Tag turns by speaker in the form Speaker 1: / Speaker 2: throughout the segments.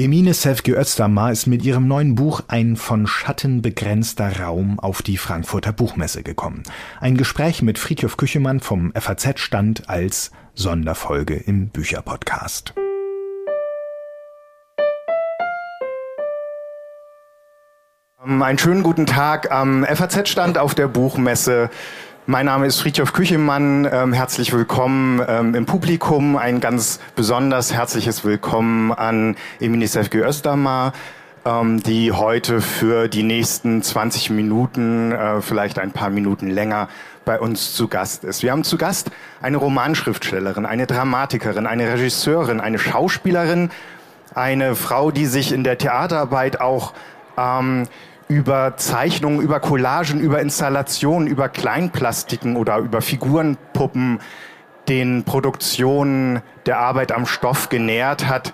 Speaker 1: Emine Sevgi Özdamar ist mit ihrem neuen Buch Ein von Schatten begrenzter Raum auf die Frankfurter Buchmesse gekommen. Ein Gespräch mit Friedhof Küchemann vom FAZ-Stand als Sonderfolge im Bücherpodcast. Einen schönen guten Tag am FAZ-Stand auf der Buchmesse mein Name ist Friedhof Küchemann. Ähm, herzlich willkommen ähm, im Publikum. Ein ganz besonders herzliches Willkommen an Emine Sefke Özdamar, ähm, die heute für die nächsten 20 Minuten, äh, vielleicht ein paar Minuten länger bei uns zu Gast ist. Wir haben zu Gast eine Romanschriftstellerin, eine Dramatikerin, eine Regisseurin, eine Schauspielerin, eine Frau, die sich in der Theaterarbeit auch ähm, über Zeichnungen, über Collagen, über Installationen, über Kleinplastiken oder über Figurenpuppen den Produktionen der Arbeit am Stoff genährt hat.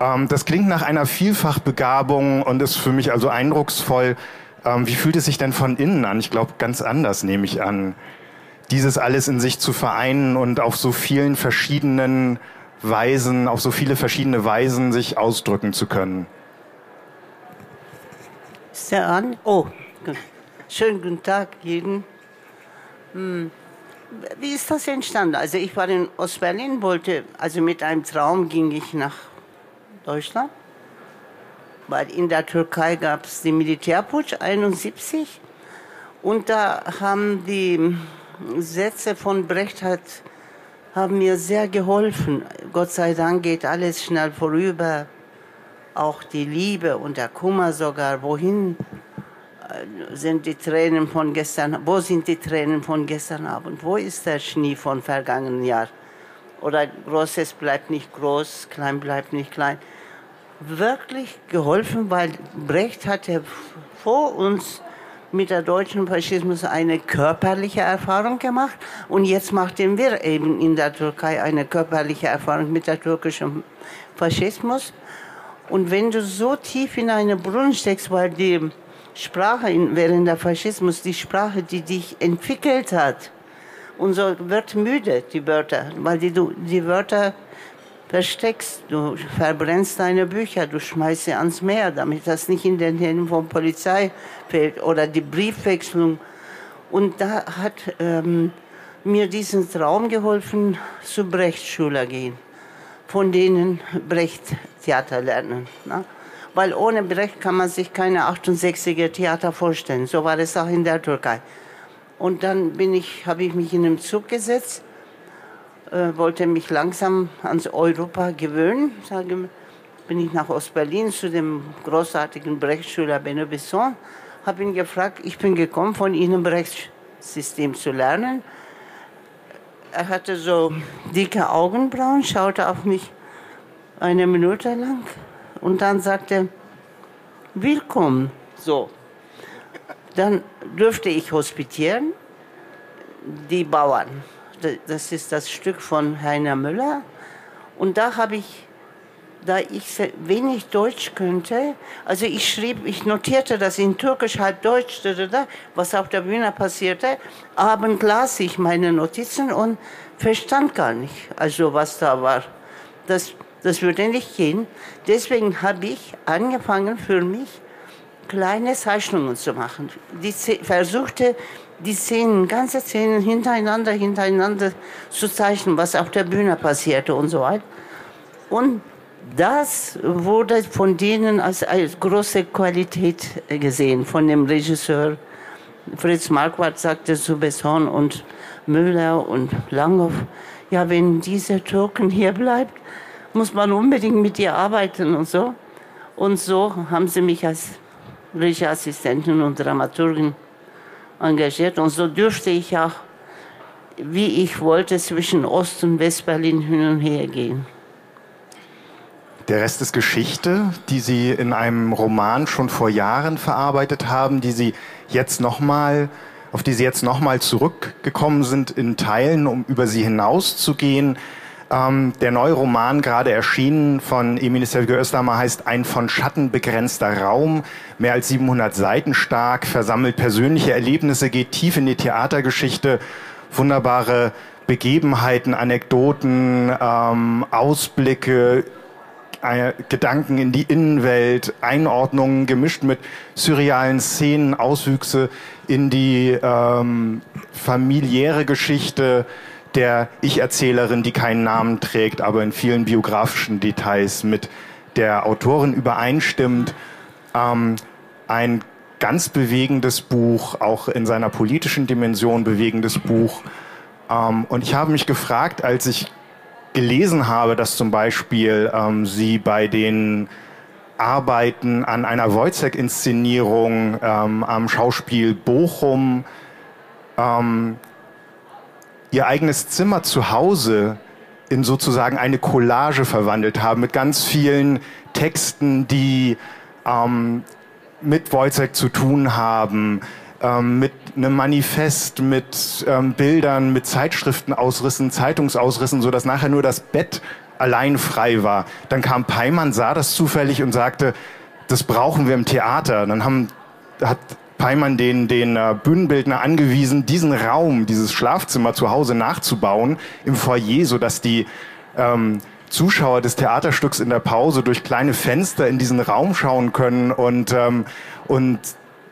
Speaker 1: Ähm, das klingt nach einer Vielfachbegabung und ist für mich also eindrucksvoll. Ähm, wie fühlt es sich denn von innen an? Ich glaube, ganz anders nehme ich an, dieses alles in sich zu vereinen und auf so vielen verschiedenen Weisen, auf so viele verschiedene Weisen sich ausdrücken zu können.
Speaker 2: Ist der an? Oh, schönen guten Tag jeden. Hm. Wie ist das entstanden? Also ich war in Ostberlin, wollte, also mit einem Traum ging ich nach Deutschland, weil in der Türkei gab es den Militärputsch 71 und da haben die Sätze von Brecht hat, haben mir sehr geholfen. Gott sei Dank geht alles schnell vorüber auch die Liebe und der Kummer sogar, wohin äh, sind die Tränen von gestern, wo sind die Tränen von gestern Abend, wo ist der Schnee von vergangenen Jahr? Oder Großes bleibt nicht groß, klein bleibt nicht klein. Wirklich geholfen, weil Brecht hatte vor uns mit der deutschen Faschismus eine körperliche Erfahrung gemacht und jetzt machen wir eben in der Türkei eine körperliche Erfahrung mit der türkischen Faschismus. Und wenn du so tief in einen Brunnen steckst, weil die Sprache während der Faschismus, die Sprache, die dich entwickelt hat, und so wird müde, die Wörter, weil die, du die Wörter versteckst, du verbrennst deine Bücher, du schmeißt sie ans Meer, damit das nicht in den Händen von Polizei fällt oder die Briefwechslung. Und da hat ähm, mir diesen Traum geholfen, zu Brechtschüler gehen von denen Brecht Theater lernen. Ne? Weil ohne Brecht kann man sich keine 68er Theater vorstellen. So war es auch in der Türkei. Und dann bin ich, habe ich mich in den Zug gesetzt, äh, wollte mich langsam ans Europa gewöhnen. Sage, bin ich nach Ostberlin zu dem großartigen Brechtschüler Benno Besson, habe ihn gefragt, ich bin gekommen, von Ihnen Brecht-System zu lernen er hatte so dicke Augenbrauen, schaute auf mich eine Minute lang und dann sagte, willkommen. So. Dann dürfte ich hospitieren, die Bauern. Das ist das Stück von Heiner Müller. Und da habe ich da ich wenig Deutsch könnte, also ich schrieb, ich notierte das in Türkisch, halb Deutsch, was auf der Bühne passierte, abend las ich meine Notizen und verstand gar nicht, also was da war. Das, das würde nicht gehen. Deswegen habe ich angefangen für mich kleine Zeichnungen zu machen. Die versuchte die Szenen, ganze Szenen hintereinander, hintereinander zu zeichnen, was auf der Bühne passierte und so weiter. Und das wurde von denen als, als große Qualität gesehen, von dem Regisseur. Fritz Marquardt sagte zu Besson und Müller und Langhoff, ja, wenn diese Türken hier bleibt, muss man unbedingt mit ihr arbeiten und so. Und so haben sie mich als Regieassistentin und Dramaturgin engagiert. Und so dürfte ich auch, wie ich wollte, zwischen Ost- und Westberlin hin und her gehen.
Speaker 1: Der Rest ist Geschichte, die Sie in einem Roman schon vor Jahren verarbeitet haben, die Sie jetzt nochmal, auf die Sie jetzt nochmal zurückgekommen sind in Teilen, um über sie hinauszugehen. Ähm, der neue Roman, gerade erschienen von Emile Sergio Östermer, heißt Ein von Schatten begrenzter Raum, mehr als 700 Seiten stark, versammelt persönliche Erlebnisse, geht tief in die Theatergeschichte, wunderbare Begebenheiten, Anekdoten, ähm, Ausblicke, Gedanken in die Innenwelt, Einordnungen gemischt mit surrealen Szenen, Auswüchse in die ähm, familiäre Geschichte der Ich-Erzählerin, die keinen Namen trägt, aber in vielen biografischen Details mit der Autorin übereinstimmt. Ähm, ein ganz bewegendes Buch, auch in seiner politischen Dimension bewegendes Buch. Ähm, und ich habe mich gefragt, als ich gelesen habe, dass zum Beispiel ähm, sie bei den Arbeiten an einer Wojciech-Inszenierung ähm, am Schauspiel Bochum ähm, ihr eigenes Zimmer zu Hause in sozusagen eine Collage verwandelt haben mit ganz vielen Texten, die ähm, mit Wojciech zu tun haben, ähm, mit einem Manifest, mit ähm, Bildern, mit Zeitschriftenausrissen, Zeitungsausrissen, so dass nachher nur das Bett allein frei war. Dann kam Peimann, sah das zufällig und sagte, das brauchen wir im Theater. Dann haben, hat Peimann den, den äh, Bühnenbildner angewiesen, diesen Raum, dieses Schlafzimmer zu Hause nachzubauen im Foyer, so dass die ähm, Zuschauer des Theaterstücks in der Pause durch kleine Fenster in diesen Raum schauen können und, ähm, und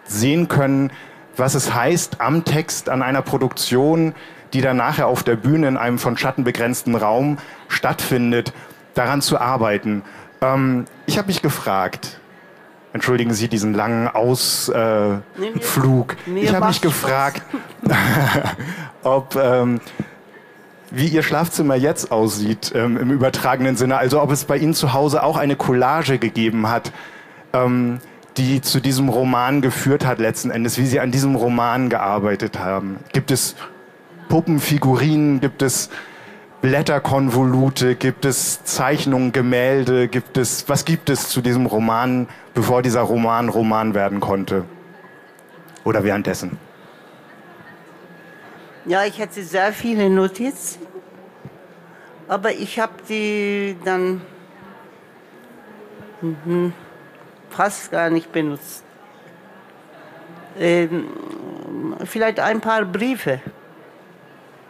Speaker 1: sehen können, was es heißt, am Text an einer Produktion, die dann nachher auf der Bühne in einem von Schatten begrenzten Raum stattfindet, daran zu arbeiten. Ähm, ich habe mich gefragt, entschuldigen Sie diesen langen Ausflug, äh, ich habe mich gefragt, ob ähm, wie Ihr Schlafzimmer jetzt aussieht ähm, im übertragenen Sinne, also ob es bei Ihnen zu Hause auch eine Collage gegeben hat. Ähm, die zu diesem Roman geführt hat letzten Endes, wie Sie an diesem Roman gearbeitet haben. Gibt es Puppenfigurinen, gibt es Blätterkonvolute, gibt es Zeichnungen, Gemälde, gibt es, was gibt es zu diesem Roman, bevor dieser Roman Roman werden konnte? Oder währenddessen?
Speaker 2: Ja, ich hatte sehr viele Notizen, aber ich habe die dann mhm fast gar nicht benutzt. Ähm, vielleicht ein paar Briefe,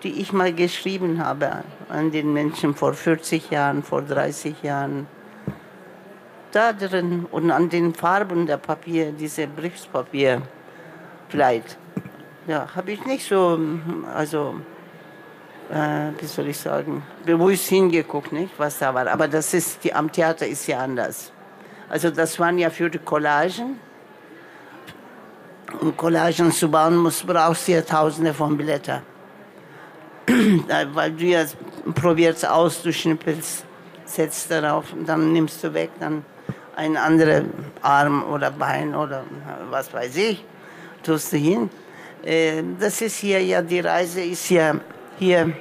Speaker 2: die ich mal geschrieben habe an den Menschen vor 40 Jahren, vor 30 Jahren. Da drin und an den Farben der Papier, diese Briefspapier, vielleicht. Ja, habe ich nicht so, also, äh, wie soll ich sagen, bewusst hingeguckt, nicht, was da war. Aber das ist, die, am Theater ist ja anders. Also das waren ja für die Collagen. Um Collagen zu bauen, musst, brauchst du ja tausende von Blättern. Weil du ja probierst aus, du schnippelst, setzt darauf, dann nimmst du weg, dann einen anderen Arm oder Bein oder was weiß ich, tust du hin. Äh, das ist hier ja, die Reise ist ja hier,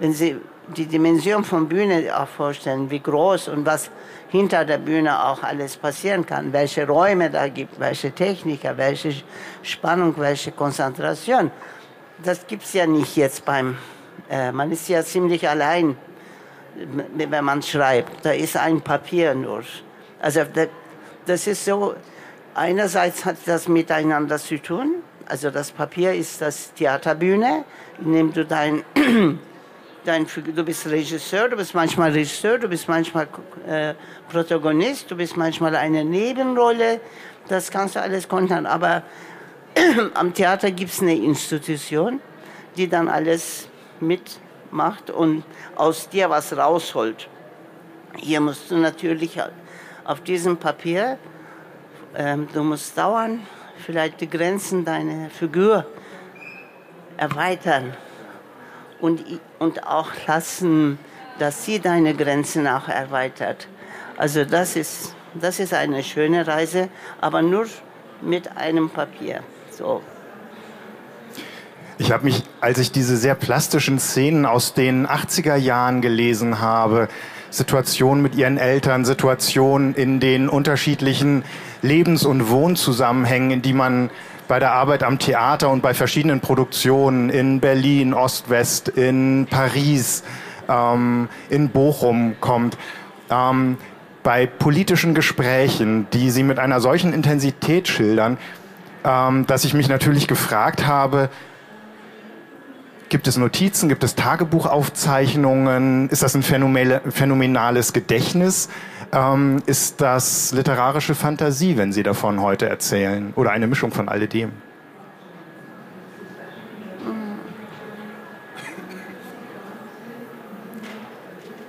Speaker 2: wenn Sie die Dimension von Bühne auch vorstellen, wie groß und was hinter der Bühne auch alles passieren kann, welche Räume da gibt, welche Techniker, welche Spannung, welche Konzentration. Das gibt es ja nicht jetzt beim, äh, man ist ja ziemlich allein, wenn man schreibt. Da ist ein Papier nur. Also das ist so, einerseits hat das miteinander zu tun, also das Papier ist das Theaterbühne, in dem du dein dein, du bist Regisseur, du bist manchmal Regisseur, du bist manchmal äh, Protagonist, du bist manchmal eine Nebenrolle. Das kannst du alles kontern. Aber am Theater gibt es eine Institution, die dann alles mitmacht und aus dir was rausholt. Hier musst du natürlich auf diesem Papier, ähm, du musst dauern, vielleicht die Grenzen deiner Figur erweitern und, und auch lassen, dass sie deine Grenzen auch erweitert. Also das ist, das ist eine schöne Reise, aber nur mit einem Papier. So.
Speaker 1: Ich habe mich, als ich diese sehr plastischen Szenen aus den 80er Jahren gelesen habe, Situationen mit ihren Eltern, Situationen in den unterschiedlichen Lebens- und Wohnzusammenhängen, in die man bei der Arbeit am Theater und bei verschiedenen Produktionen in Berlin, Ost-West, in Paris, ähm, in Bochum kommt. Ähm, bei politischen Gesprächen, die Sie mit einer solchen Intensität schildern, ähm, dass ich mich natürlich gefragt habe, Gibt es Notizen? Gibt es Tagebuchaufzeichnungen? Ist das ein phänomenales Gedächtnis? Ähm, ist das literarische Fantasie, wenn Sie davon heute erzählen? Oder eine Mischung von alledem?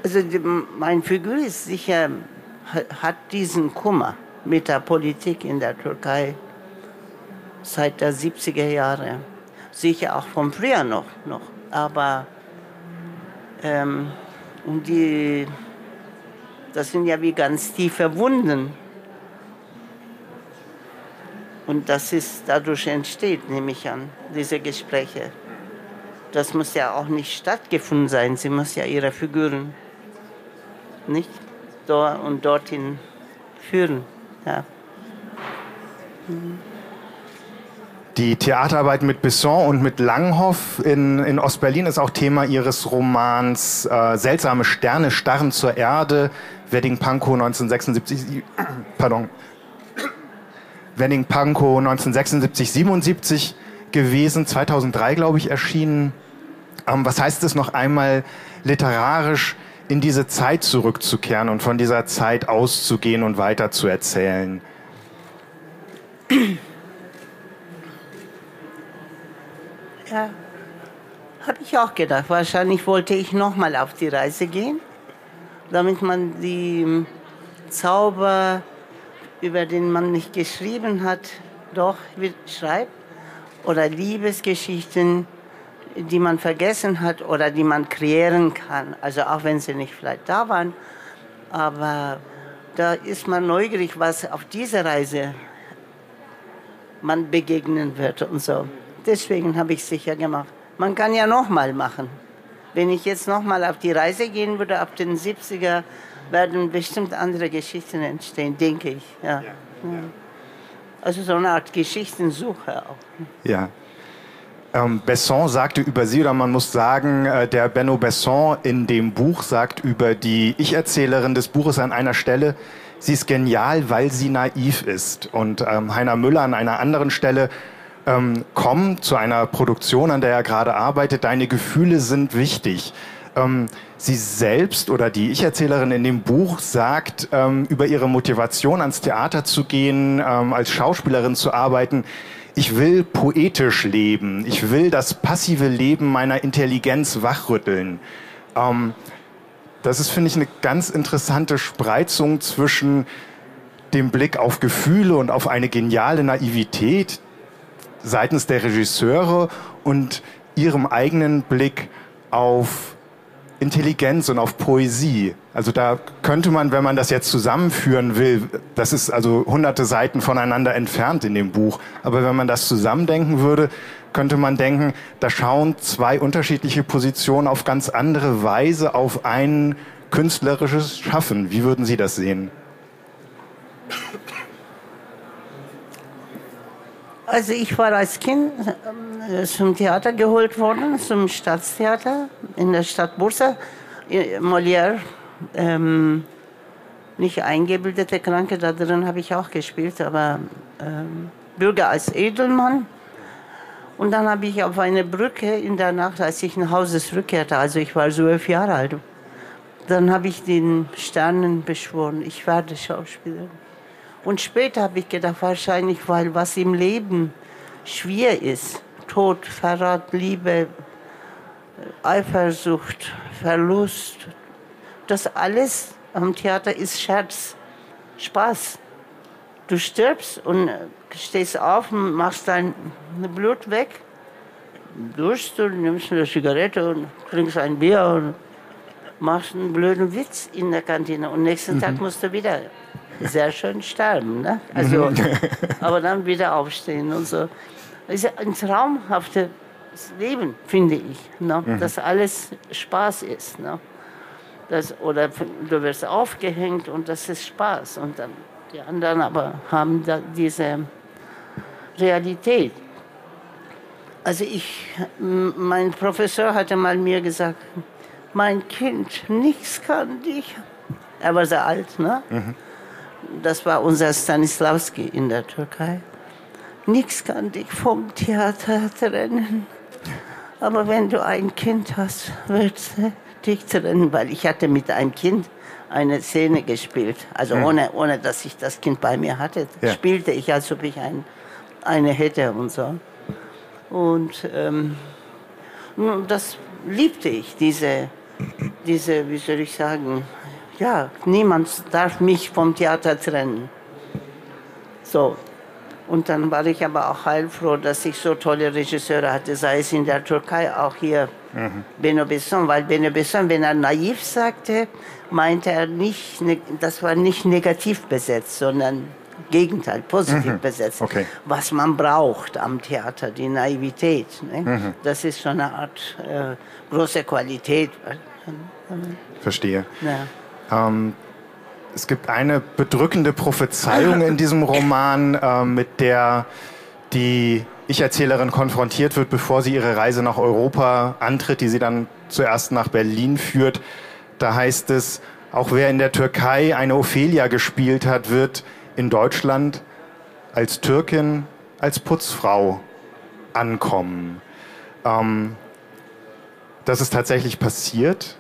Speaker 2: Also die, meine Figur ist sicher, hat diesen Kummer mit der Politik in der Türkei seit der 70er Jahre. Sicher auch von früher noch, noch. aber ähm, und die, das sind ja wie ganz tiefe Wunden. Und das ist dadurch entsteht, nehme ich an, diese Gespräche. Das muss ja auch nicht stattgefunden sein. Sie muss ja ihre Figuren nicht dort und dorthin führen. Ja.
Speaker 1: Die Theaterarbeit mit Besson und mit Langhoff in, in Ostberlin ist auch Thema ihres Romans äh, Seltsame Sterne starren zur Erde, Wedding Pankow 1976, pardon, Wedding Pankow 1976, 77 gewesen, 2003 glaube ich erschienen. Ähm, was heißt es noch einmal literarisch in diese Zeit zurückzukehren und von dieser Zeit auszugehen und weiter zu erzählen?
Speaker 2: Ja, habe ich auch gedacht. Wahrscheinlich wollte ich nochmal auf die Reise gehen, damit man die Zauber, über den man nicht geschrieben hat, doch schreibt. Oder Liebesgeschichten, die man vergessen hat oder die man kreieren kann. Also auch wenn sie nicht vielleicht da waren. Aber da ist man neugierig, was auf dieser Reise man begegnen wird und so. Deswegen habe ich es sicher gemacht. Man kann ja nochmal machen. Wenn ich jetzt nochmal auf die Reise gehen würde, ab den 70er, werden bestimmt andere Geschichten entstehen, denke ich. Ja. ja. Also so eine Art Geschichtensuche auch.
Speaker 1: Ja. Ähm, Besson sagte über sie, oder man muss sagen, äh, der Benno Besson in dem Buch sagt über die Ich-Erzählerin des Buches an einer Stelle, sie ist genial, weil sie naiv ist. Und ähm, Heiner Müller an einer anderen Stelle, ähm, komm zu einer Produktion, an der er gerade arbeitet, deine Gefühle sind wichtig. Ähm, sie selbst oder die Ich-Erzählerin in dem Buch sagt ähm, über ihre Motivation ans Theater zu gehen, ähm, als Schauspielerin zu arbeiten, ich will poetisch leben. Ich will das passive Leben meiner Intelligenz wachrütteln. Ähm, das ist, finde ich, eine ganz interessante Spreizung zwischen dem Blick auf Gefühle und auf eine geniale Naivität seitens der Regisseure und ihrem eigenen Blick auf Intelligenz und auf Poesie. Also da könnte man, wenn man das jetzt zusammenführen will, das ist also hunderte Seiten voneinander entfernt in dem Buch, aber wenn man das zusammendenken würde, könnte man denken, da schauen zwei unterschiedliche Positionen auf ganz andere Weise auf ein künstlerisches Schaffen. Wie würden Sie das sehen?
Speaker 2: Also ich war als Kind ähm, zum Theater geholt worden, zum Staatstheater in der Stadt Bursa. Molière, ähm, nicht eingebildete Kranke, da drin habe ich auch gespielt, aber ähm, Bürger als Edelmann. Und dann habe ich auf einer Brücke in der Nacht, als ich nach Hause zurückkehrte, also ich war zwölf Jahre alt, dann habe ich den Sternen beschworen, ich werde Schauspielerin. Und später habe ich gedacht, wahrscheinlich, weil was im Leben schwer ist, Tod, Verrat, Liebe, Eifersucht, Verlust, das alles am Theater ist Scherz, Spaß. Du stirbst und stehst auf und machst dein Blut weg, durchst du, nimmst eine Zigarette und trinkst ein Bier und machst einen blöden Witz in der Kantine und nächsten mhm. Tag musst du wieder sehr schön sterben. Ne? Also, aber dann wieder aufstehen und so. Das ist ein traumhaftes Leben, finde ich. Ne? Mhm. Dass alles Spaß ist. Ne? Das, oder du wirst aufgehängt und das ist Spaß. Und dann die anderen aber haben da diese Realität. Also ich, mein Professor hatte mal mir gesagt, mein Kind, nichts kann dich. Er war sehr alt, ne? Mhm das war unser Stanislavski in der Türkei. Nichts kann dich vom Theater trennen. aber wenn du ein Kind hast, wird dich trennen, weil ich hatte mit einem Kind eine Szene gespielt. Also mhm. ohne, ohne, dass ich das Kind bei mir hatte, ja. spielte ich, als ob ich ein, eine hätte und so. Und ähm, das liebte ich, diese, diese, wie soll ich sagen, ja, niemand darf mich vom Theater trennen. So. Und dann war ich aber auch heilfroh, dass ich so tolle Regisseure hatte, sei es in der Türkei, auch hier mhm. Beno Besson, weil Beno Besson, wenn er naiv sagte, meinte er nicht, ne, das war nicht negativ besetzt, sondern Gegenteil, positiv mhm. besetzt. Okay. Was man braucht am Theater, die Naivität. Ne? Mhm. Das ist so eine Art äh, große Qualität.
Speaker 1: Verstehe. Ja. Ähm, es gibt eine bedrückende Prophezeiung in diesem Roman, äh, mit der die Ich-Erzählerin konfrontiert wird, bevor sie ihre Reise nach Europa antritt, die sie dann zuerst nach Berlin führt. Da heißt es, auch wer in der Türkei eine Ophelia gespielt hat, wird in Deutschland als Türkin, als Putzfrau ankommen. Ähm, das ist tatsächlich passiert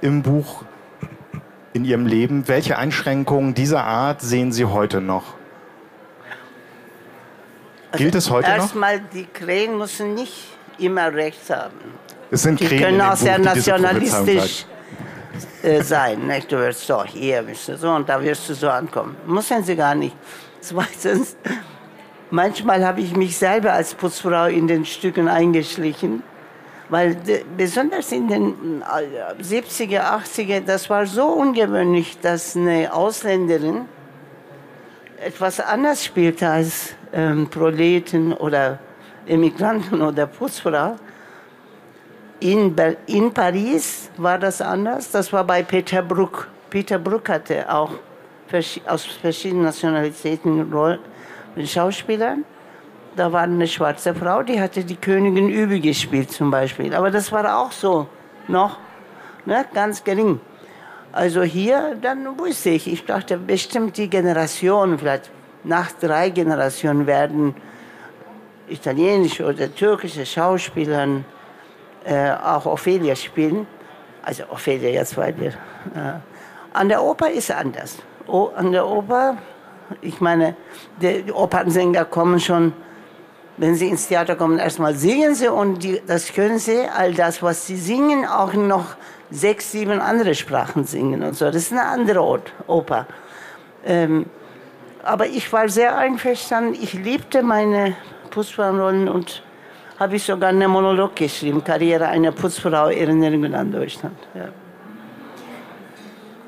Speaker 1: im Buch, in Ihrem Leben. Welche Einschränkungen dieser Art sehen Sie heute noch?
Speaker 2: Also Gilt es heute erstmal, noch? Erstmal, die Krähen müssen nicht immer recht haben.
Speaker 1: Es sind
Speaker 2: die
Speaker 1: Krähen
Speaker 2: können auch sehr nationalistisch äh, sein. Nicht? Du wirst doch hier, bist du so, und da wirst du so ankommen. Müssen sie gar nicht. Zweitens, manchmal habe ich mich selber als Putzfrau in den Stücken eingeschlichen, weil besonders in den 70er, äh, 80er, das war so ungewöhnlich, dass eine Ausländerin etwas anders spielte als ähm, Proleten oder Emigranten oder Putzfrau. In, in Paris war das anders. Das war bei Peter Bruck. Peter Bruck hatte auch aus verschiedenen Nationalitäten Rollen, Schauspieler. Da war eine schwarze Frau, die hatte die Königin Übel gespielt zum Beispiel. Aber das war auch so noch ne, ganz gering. Also hier, dann wusste ich, ich dachte bestimmt die Generation, vielleicht nach drei Generationen werden italienische oder türkische Schauspieler äh, auch Ophelia spielen. Also Ophelia jetzt, weil wir... Äh, an der Oper ist anders. O, an der Oper, ich meine, die Opernsänger kommen schon, wenn sie ins Theater kommen, erstmal singen sie und die, das können sie, all das, was sie singen, auch noch sechs, sieben andere Sprachen singen und so. Das ist eine andere Ort, Oper. Ähm, aber ich war sehr einverstanden. Ich liebte meine Putzfrauenrollen und habe ich sogar einen Monolog geschrieben, Karriere einer Putzfrau, Erinnerungen an Deutschland. Ja.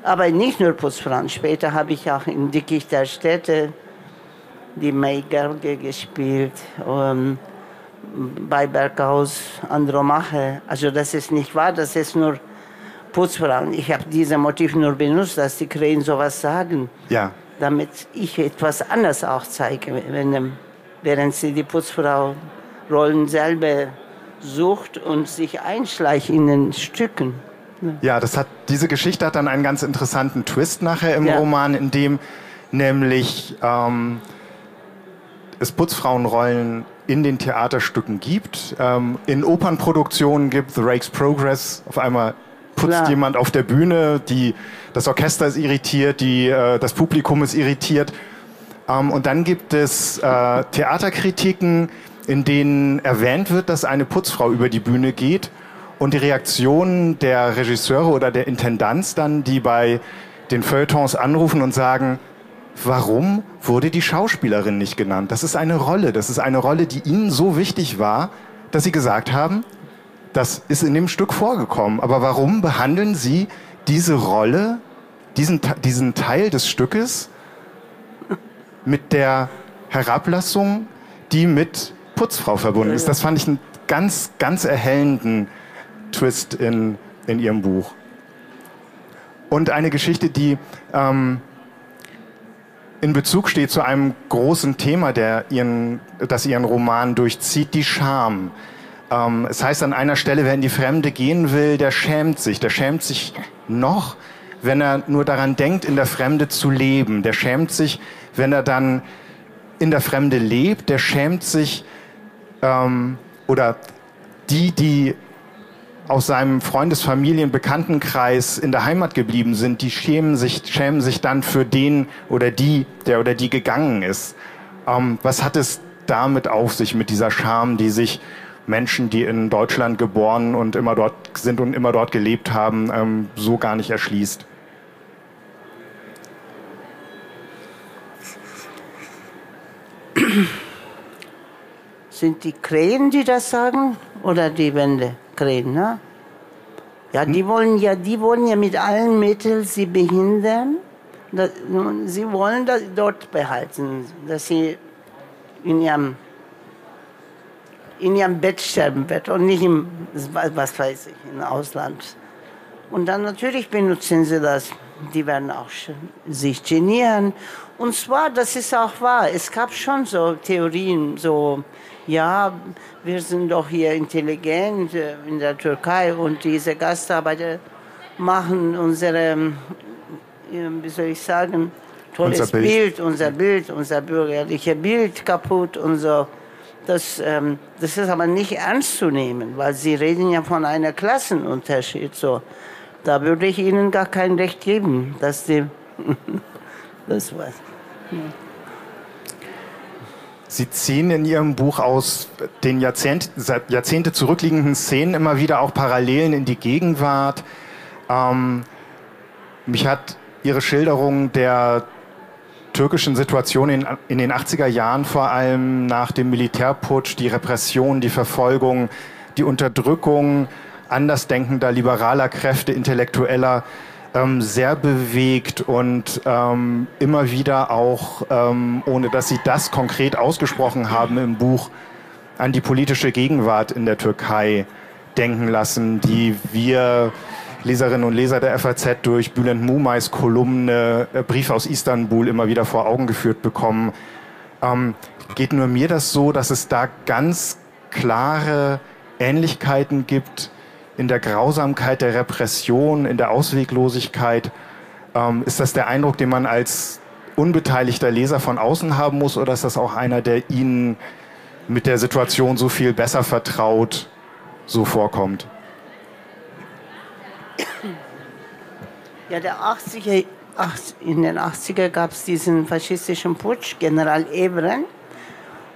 Speaker 2: Aber nicht nur Putzfrauen. Später habe ich auch in Dickicht der Städte die Maigerge gespielt. Um, bei Berghaus Andromache. Also das ist nicht wahr, das ist nur Putzfrauen. Ich habe dieses Motiv nur benutzt, dass die Krähen sowas sagen.
Speaker 1: Ja.
Speaker 2: Damit ich etwas anderes auch zeige, wenn, während sie die Putzfrau Rollen selber sucht und sich einschleicht in den Stücken.
Speaker 1: Ja, das hat, diese Geschichte hat dann einen ganz interessanten Twist nachher im ja. Roman, in dem nämlich ähm, es Putzfrauenrollen in den Theaterstücken gibt. Ähm, in Opernproduktionen gibt The Rake's Progress auf einmal putzt Klar. jemand auf der Bühne, die, das Orchester ist irritiert, die, äh, das Publikum ist irritiert. Ähm, und dann gibt es äh, Theaterkritiken, in denen erwähnt wird, dass eine Putzfrau über die Bühne geht und die Reaktionen der Regisseure oder der Intendanz dann, die bei den Feuilletons anrufen und sagen, warum wurde die Schauspielerin nicht genannt? Das ist eine Rolle, das ist eine Rolle, die ihnen so wichtig war, dass sie gesagt haben, das ist in dem Stück vorgekommen. Aber warum behandeln Sie diese Rolle, diesen, diesen Teil des Stückes mit der Herablassung, die mit Putzfrau verbunden ist? Das fand ich einen ganz, ganz erhellenden Twist in, in Ihrem Buch. Und eine Geschichte, die ähm, in Bezug steht zu einem großen Thema, der ihren, das Ihren Roman durchzieht, die Scham. Ähm, es heißt an einer Stelle, wer in die Fremde gehen will, der schämt sich. Der schämt sich noch, wenn er nur daran denkt, in der Fremde zu leben. Der schämt sich, wenn er dann in der Fremde lebt. Der schämt sich ähm, oder die, die aus seinem Freundesfamilien Bekanntenkreis in der Heimat geblieben sind, die schämen sich, schämen sich dann für den oder die, der oder die gegangen ist. Ähm, was hat es damit auf sich, mit dieser Scham, die sich Menschen, die in Deutschland geboren und immer dort sind und immer dort gelebt haben, ähm, so gar nicht erschließt?
Speaker 2: Sind die Krähen, die das sagen, oder die Wände? Krähen, ne? Ja, die wollen ja, die wollen ja mit allen Mitteln sie behindern. sie wollen das dort behalten, dass sie in ihrem in ihrem Bett sterben wird und nicht im, was weiß ich, im Ausland. Und dann natürlich benutzen sie das. Die werden auch sich genieren. Und zwar, das ist auch wahr, es gab schon so Theorien, so, ja, wir sind doch hier intelligent äh, in der Türkei und diese Gastarbeiter machen unsere, äh, wie soll ich sagen, tolles unser Bild. Bild. unser Bild, unser bürgerliches Bild kaputt und so. Das, ähm, das ist aber nicht ernst zu nehmen, weil Sie reden ja von einem Klassenunterschied. So. Da würde ich Ihnen gar kein Recht geben, dass Sie. das war's. Ja.
Speaker 1: Sie ziehen in Ihrem Buch aus den Jahrzehnt, Jahrzehnte zurückliegenden Szenen immer wieder auch Parallelen in die Gegenwart. Ähm, mich hat Ihre Schilderung der türkischen Situation in, in den 80er Jahren, vor allem nach dem Militärputsch, die Repression, die Verfolgung, die Unterdrückung andersdenkender, liberaler Kräfte, intellektueller, ähm, sehr bewegt und ähm, immer wieder auch, ähm, ohne dass Sie das konkret ausgesprochen haben im Buch, an die politische Gegenwart in der Türkei denken lassen, die wir Leserinnen und Leser der FAZ durch Bülent Mumais Kolumne äh, Brief aus Istanbul immer wieder vor Augen geführt bekommen. Ähm, geht nur mir das so, dass es da ganz klare Ähnlichkeiten gibt in der Grausamkeit der Repression, in der Ausweglosigkeit. Ähm, ist das der Eindruck, den man als unbeteiligter Leser von außen haben muss, oder ist das auch einer, der Ihnen mit der Situation so viel besser vertraut, so vorkommt?
Speaker 2: Ja, der 80er, in den 80er gab es diesen faschistischen Putsch, General Evren.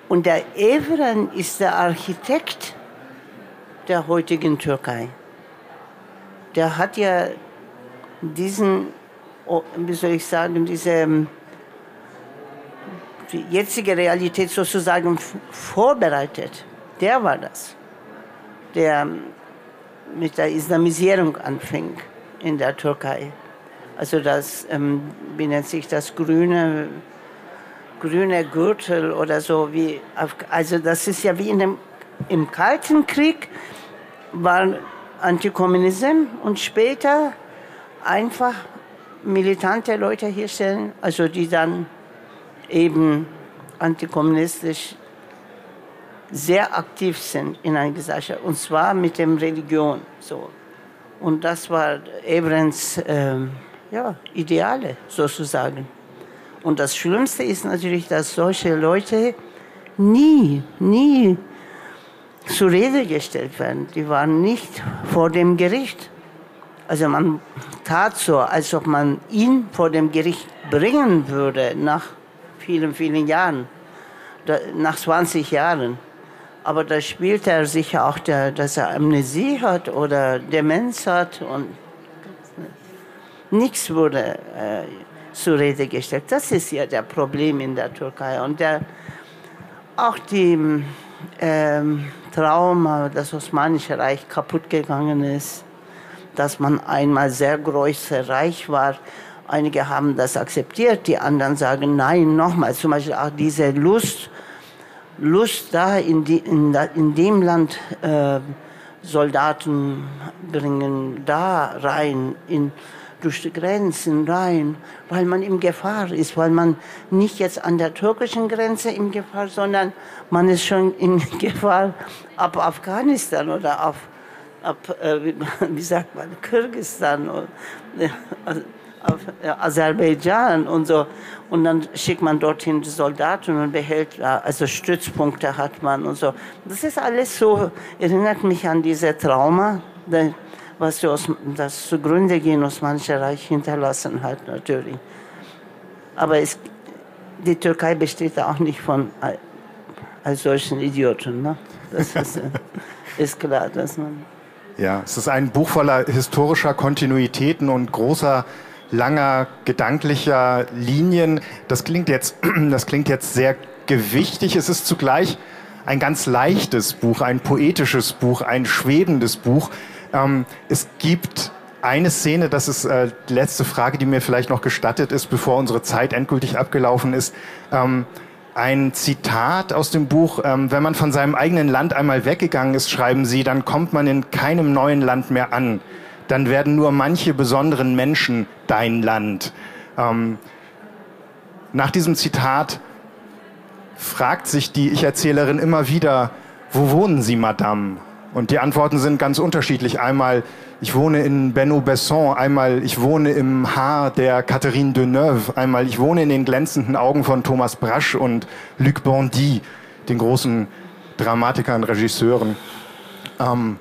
Speaker 2: Und der Evren ist der Architekt der heutigen Türkei. Der hat ja diesen, oh, wie soll ich sagen, diese die jetzige Realität sozusagen vorbereitet. Der war das, der mit der Islamisierung anfing in der Türkei. Also das, ähm, wie nennt sich das, grüne, grüne Gürtel oder so. Wie, also das ist ja wie in dem, im Kalten Krieg war Antikommunismus und später einfach militante Leute herstellen, also die dann eben antikommunistisch sehr aktiv sind in einer Gesellschaft und zwar mit dem Religion so und das war Ebrens äh, ja, Ideale sozusagen. Und das Schlimmste ist natürlich, dass solche Leute nie, nie zur Rede gestellt werden. Die waren nicht vor dem Gericht. Also man tat so, als ob man ihn vor dem Gericht bringen würde nach vielen, vielen Jahren, nach 20 Jahren. Aber da spielt er sicher auch, der, dass er Amnesie hat oder Demenz hat und nichts wurde äh, zur Rede gestellt. Das ist ja der Problem in der Türkei. Und der, auch die ähm, Trauma, das Osmanische Reich kaputt gegangen ist, dass man einmal sehr großes Reich war. Einige haben das akzeptiert, die anderen sagen nein, nochmal. Zum Beispiel auch diese Lust, Lust da in, die, in, in dem Land äh, Soldaten bringen, da rein, in, durch die Grenzen rein, weil man in Gefahr ist, weil man nicht jetzt an der türkischen Grenze in Gefahr, sondern man ist schon in Gefahr ab Afghanistan oder ab, ab äh, wie, sagt man, Kirgistan. Auf äh, Aserbaidschan und so. Und dann schickt man dorthin die Soldaten und behält, also Stützpunkte hat man und so. Das ist alles so, erinnert mich an diese Trauma, was die Os das zugrunde gehen Osmanische Reich hinterlassen hat, natürlich. Aber es, die Türkei besteht auch nicht von als solchen Idioten. Ne? Das ist, äh, ist klar, dass man.
Speaker 1: Ja, es ist ein Buch voller historischer Kontinuitäten und großer langer gedanklicher Linien. Das klingt jetzt, das klingt jetzt sehr gewichtig. Es ist zugleich ein ganz leichtes Buch, ein poetisches Buch, ein schwebendes Buch. Ähm, es gibt eine Szene, das ist äh, die letzte Frage, die mir vielleicht noch gestattet ist, bevor unsere Zeit endgültig abgelaufen ist. Ähm, ein Zitat aus dem Buch, ähm, wenn man von seinem eigenen Land einmal weggegangen ist, schreiben Sie, dann kommt man in keinem neuen Land mehr an dann werden nur manche besonderen Menschen dein Land. Ähm, nach diesem Zitat fragt sich die Ich-Erzählerin immer wieder, wo wohnen Sie, Madame? Und die Antworten sind ganz unterschiedlich. Einmal, ich wohne in Benno-Besson, einmal, ich wohne im Haar der Catherine Deneuve, einmal, ich wohne in den glänzenden Augen von Thomas Brasch und Luc Bondy, den großen Dramatikern, Regisseuren. Ähm,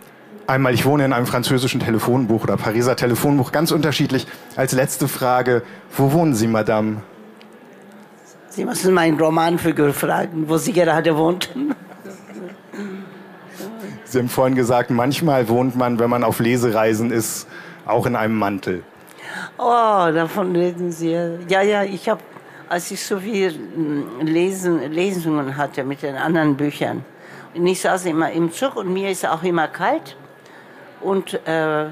Speaker 1: Einmal, ich wohne in einem französischen Telefonbuch oder Pariser Telefonbuch, ganz unterschiedlich. Als letzte Frage, wo wohnen Sie, Madame?
Speaker 2: Sie müssen meinen Romanfigur fragen, wo sie gerade wohnt.
Speaker 1: Sie haben vorhin gesagt, manchmal wohnt man, wenn man auf Lesereisen ist, auch in einem Mantel.
Speaker 2: Oh, davon reden Sie. Ja, ja, ich habe, als ich so viel hm, Lesungen hatte mit den anderen Büchern, und ich saß immer im Zug und mir ist auch immer kalt und äh,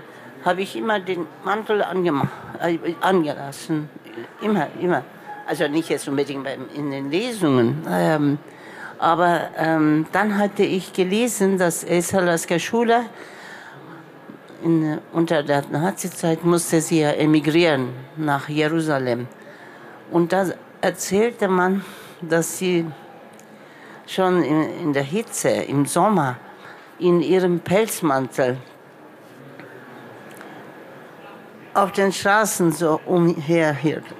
Speaker 2: habe ich immer den Mantel äh, angelassen. Immer, immer. Also nicht jetzt unbedingt in den Lesungen. Ähm, aber ähm, dann hatte ich gelesen, dass Esalaska Schule in, unter der Nazizeit musste sie ja emigrieren nach Jerusalem. Und da erzählte man, dass sie schon in, in der Hitze im Sommer in ihrem Pelzmantel auf den Straßen so umherirrte.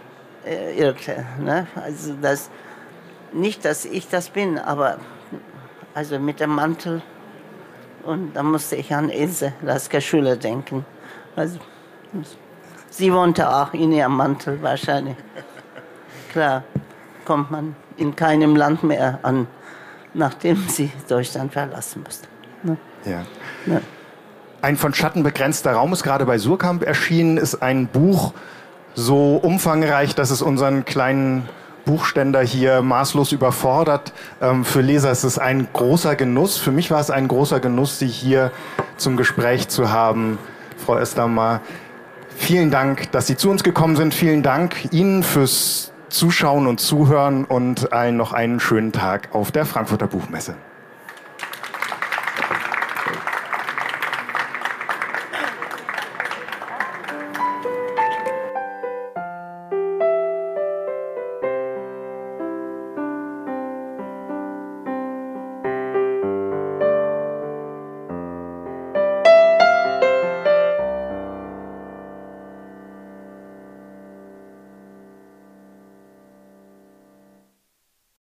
Speaker 2: Äh, ne? Also das, nicht, dass ich das bin, aber also mit dem Mantel. Und da musste ich an Ilse Lasker Schüler denken. Also, sie wohnte auch in ihrem Mantel wahrscheinlich. Klar, kommt man in keinem Land mehr an, nachdem sie Deutschland verlassen musste. Ne?
Speaker 1: Ja. ja. Ein von Schatten begrenzter Raum ist gerade bei Surkamp erschienen, ist ein Buch so umfangreich, dass es unseren kleinen Buchständer hier maßlos überfordert. Ähm, für Leser ist es ein großer Genuss. Für mich war es ein großer Genuss, Sie hier zum Gespräch zu haben, Frau Estamar. Vielen Dank, dass Sie zu uns gekommen sind. Vielen Dank Ihnen fürs Zuschauen und Zuhören und ein, noch einen schönen Tag auf der Frankfurter Buchmesse.